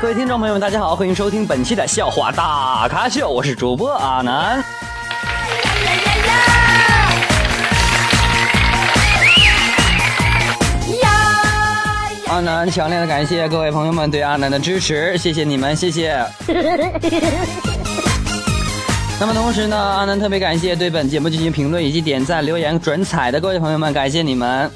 各位听众朋友们，大家好，欢迎收听本期的笑话大咖秀，我是主播阿南。阿南强烈的感谢各位朋友们对阿南的支持，谢谢你们，谢谢。那么同时呢，阿南特别感谢对本节目进行评论以及点赞、留言、转采的各位朋友们，感谢你们。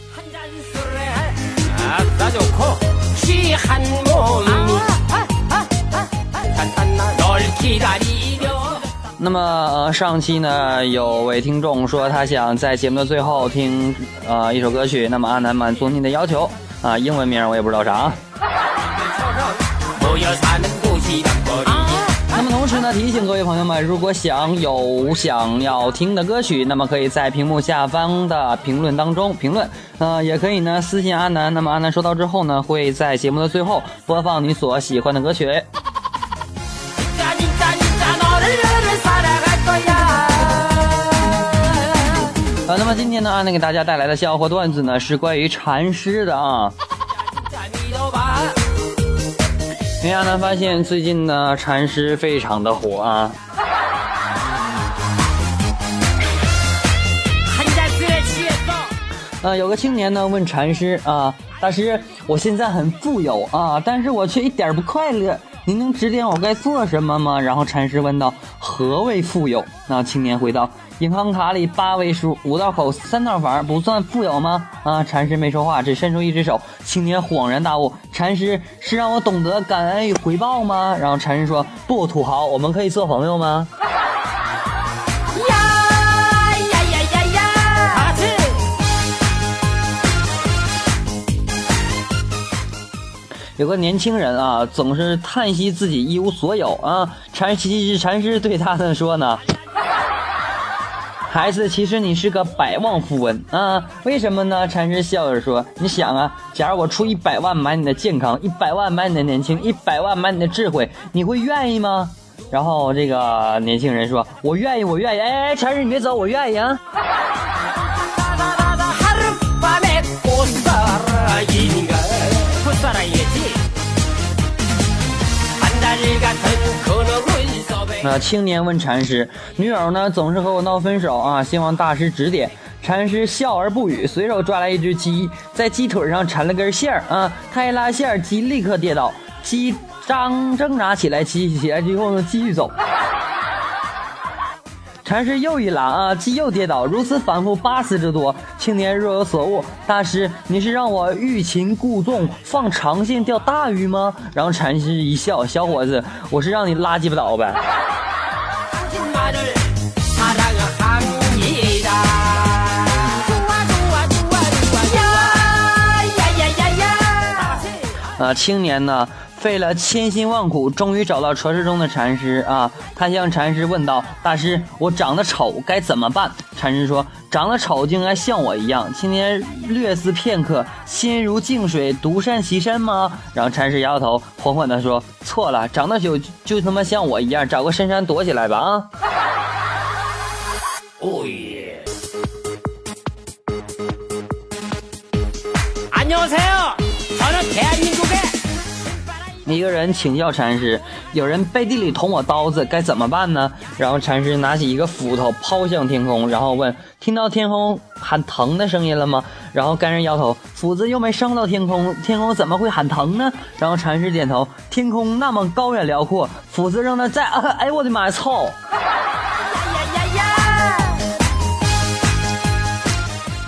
那么呃，上期呢，有位听众说他想在节目的最后听呃一首歌曲，那么阿南满足您的要求啊，英文名我也不知道啥。同时呢，提醒各位朋友们，如果想有想要听的歌曲，那么可以在屏幕下方的评论当中评论，呃，也可以呢私信阿南，那么阿南收到之后呢，会在节目的最后播放你所喜欢的歌曲。啊，那么今天呢，阿南给大家带来的笑话段子呢，是关于禅师的啊。因为阿南发现最近呢，禅师非常的火啊。呃，有个青年呢问禅师啊，大师，我现在很富有啊，但是我却一点不快乐。您能指点我该做什么吗？然后禅师问道：“何为富有？”那青年回道：“银行卡里八位数、五道口、三套房，不算富有吗？”啊，禅师没说话，只伸出一只手。青年恍然大悟：“禅师是让我懂得感恩与回报吗？”然后禅师说：“不，土豪，我们可以做朋友吗？”有个年轻人啊，总是叹息自己一无所有啊。禅师禅师对他呢说呢：“孩子，其实你是个百万富翁啊。为什么呢？”禅师笑着说：“你想啊，假如我出一百万买你的健康，一百万买你的年轻，一百万买你的智慧，你会愿意吗？”然后这个年轻人说：“我愿意，我愿意。”哎哎，禅师你别走，我愿意啊。那青年问禅师：“女友呢，总是和我闹分手啊，希望大师指点。”禅师笑而不语，随手抓来一只鸡，在鸡腿上缠了根线儿啊，他一拉线，鸡立刻跌倒，鸡张挣扎起来，起起来之后呢，继续走。禅师又一拉啊，鸡又跌倒，如此反复八次之多。青年若有所悟，大师，你是让我欲擒故纵，放长线钓大鱼吗？然后禅师一笑，小伙子，我是让你拉鸡巴倒呗。啊，青年呢？费了千辛万苦，终于找到传说中的禅师啊！他向禅师问道：“大师，我长得丑，该怎么办？”禅师说：“长得丑就应该像我一样。”青年略思片刻，心如静水，独善其身吗？然后禅师摇摇头，缓缓地说：“错了，长得丑就他妈像我一样，找个深山躲起来吧！”啊！哦耶！안녕하세요저는대한민국의 一个人请教禅师：“有人背地里捅我刀子，该怎么办呢？”然后禅师拿起一个斧头抛向天空，然后问：“听到天空喊疼的声音了吗？”然后该人摇头：“斧子又没伤到天空，天空怎么会喊疼呢？”然后禅师点头：“天空那么高远辽阔，斧子扔那在……哎，我的妈呀，操！”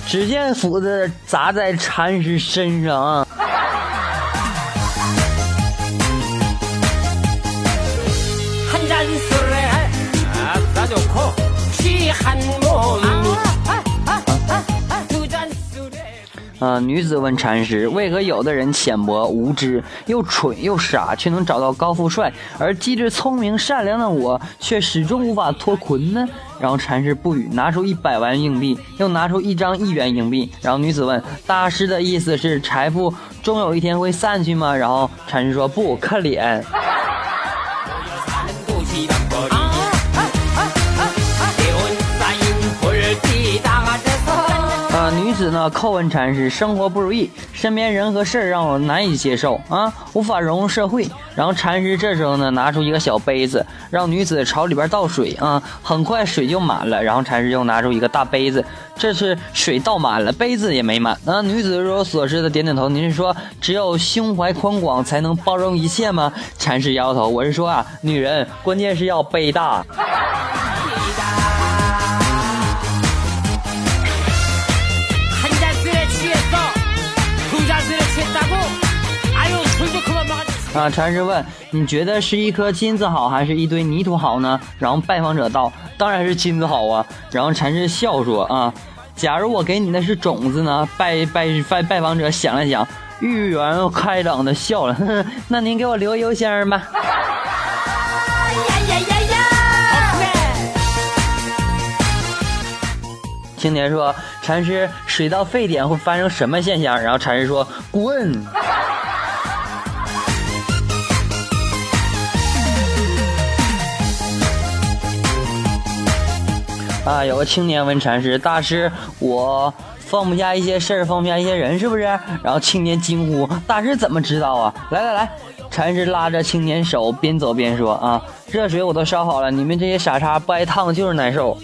只见斧子砸在禅师身上。啊女子问禅师：“为何有的人浅薄无知，又蠢又傻，却能找到高富帅；而机智聪明善良的我，却始终无法脱困呢？”然后禅师不语，拿出一百万硬币，又拿出一张一元硬币。然后女子问：“大师的意思是财富终有一天会散去吗？”然后禅师说：“不，看脸。”此呢，叩问禅师：生活不如意，身边人和事儿让我难以接受啊，无法融入社会。然后禅师这时候呢，拿出一个小杯子，让女子朝里边倒水啊，很快水就满了。然后禅师又拿出一个大杯子，这次水倒满了，杯子也没满。啊，女子若有所思的点点头。您是说只有胸怀宽广才能包容一切吗？禅师摇头，我是说啊，女人关键是要杯大。啊！禅师问：“你觉得是一颗金子好，还是一堆泥土好呢？”然后拜访者道：“当然是金子好啊！”然后禅师笑说：“啊，假如我给你的是种子呢？”拜拜拜拜访者想了想，欲言开朗的笑了：“呵 呵那您给我留邮箱吧。”青年说：“禅师，水到沸点会发生什么现象？”然后禅师说：“滚。”啊，有个青年问禅师：“大师，我放不下一些事儿，放不下一些人，是不是？”然后青年惊呼：“大师怎么知道啊？”来来来，禅师拉着青年手，边走边说：“啊，热水我都烧好了，你们这些傻叉不挨烫就是难受。”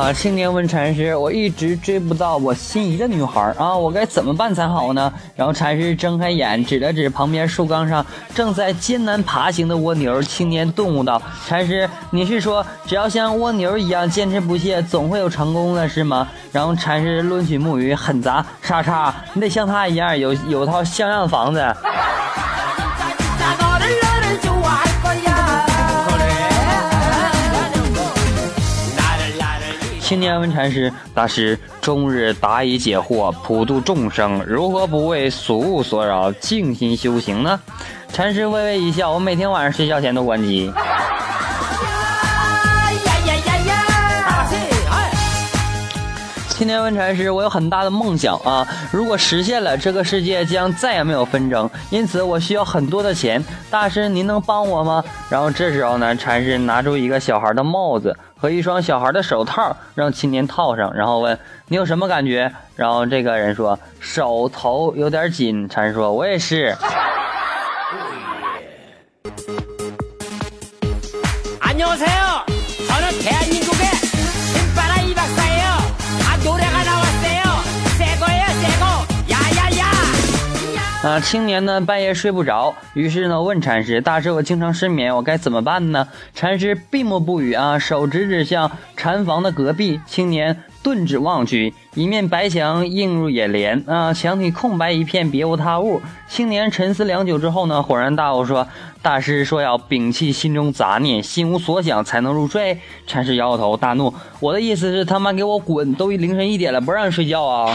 啊！青年问禅师：“我一直追不到我心仪的女孩啊，我该怎么办才好呢？”然后禅师睁开眼，指了指旁边树干上正在艰难爬行的蜗牛。青年顿悟道：“禅师，你是说只要像蜗牛一样坚持不懈，总会有成功的是吗？”然后禅师抡起木鱼，狠砸：“叉叉，你得像他一样，有有套像样的房子。”青年问禅师：“大师，终日答疑解惑，普度众生，如何不为俗物所扰，静心修行呢？”禅师微微一笑：“我每天晚上睡觉前都关机。”青年问禅师：“我有很大的梦想啊，如果实现了，这个世界将再也没有纷争，因此我需要很多的钱。大师，您能帮我吗？”然后这时候呢，禅师拿出一个小孩的帽子。和一双小孩的手套，让青年套上，然后问你有什么感觉？然后这个人说手头有点紧。禅说：“我也是。”啊，青年呢半夜睡不着，于是呢问禅师：“大师，我经常失眠，我该怎么办呢？”禅师闭目不语啊，手指指向禅房的隔壁。青年顿指望去，一面白墙映入眼帘啊，墙体空白一片，别无他物。青年沉思良久之后呢，恍然大悟说：“大师说要摒弃心中杂念，心无所想才能入睡。”禅师摇摇头，大怒：“我的意思是他妈给我滚！都凌晨一点了，不让睡觉啊！”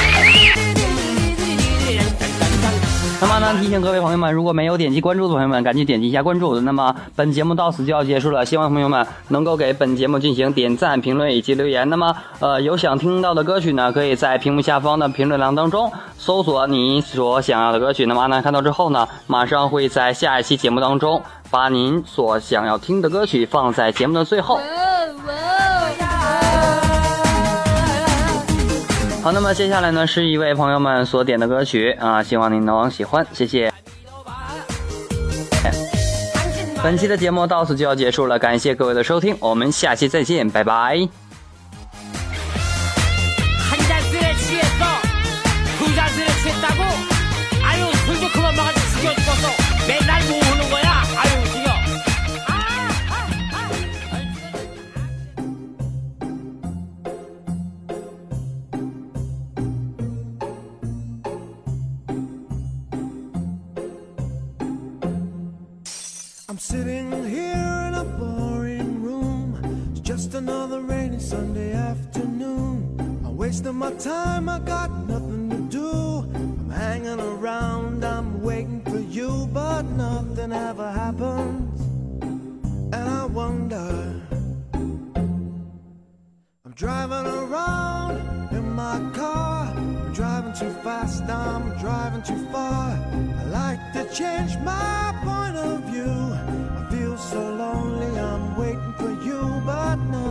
那么呢，提醒各位朋友们，如果没有点击关注的朋友们，赶紧点击一下关注。那么本节目到此就要结束了，希望朋友们能够给本节目进行点赞、评论以及留言。那么，呃，有想听到的歌曲呢，可以在屏幕下方的评论栏当中搜索你所想要的歌曲。那么阿南看到之后呢，马上会在下一期节目当中把您所想要听的歌曲放在节目的最后。好，那么接下来呢，是一位朋友们所点的歌曲啊，希望您能喜欢，谢谢。本期的节目到此就要结束了，感谢各位的收听，我们下期再见，拜拜。Nothing ever happens. And I wonder. I'm driving around in my car. I'm driving too fast, I'm driving too far. I like to change my point of view. I feel so lonely, I'm waiting for you, but nothing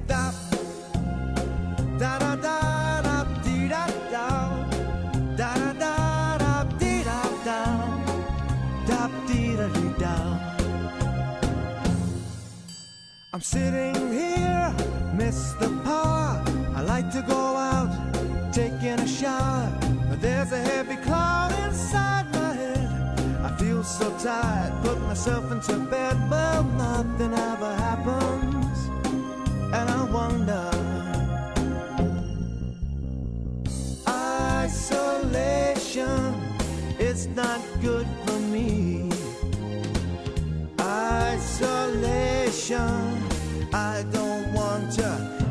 sitting here, miss the power. I like to go out, taking a shower. But there's a heavy cloud inside my head. I feel so tired, put myself into bed, but nothing ever happens. And I wonder. Isolation is not good for me. Isolation.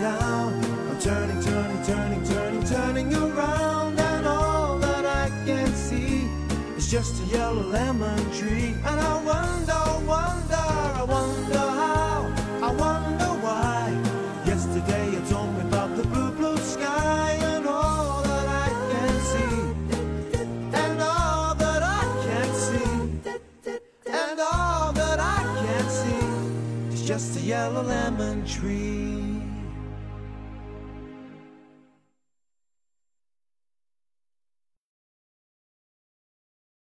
down. I'm turning, turning, turning, turning, turning around, and all that I can see is just a yellow lemon tree. And I wonder, wonder, I wonder how,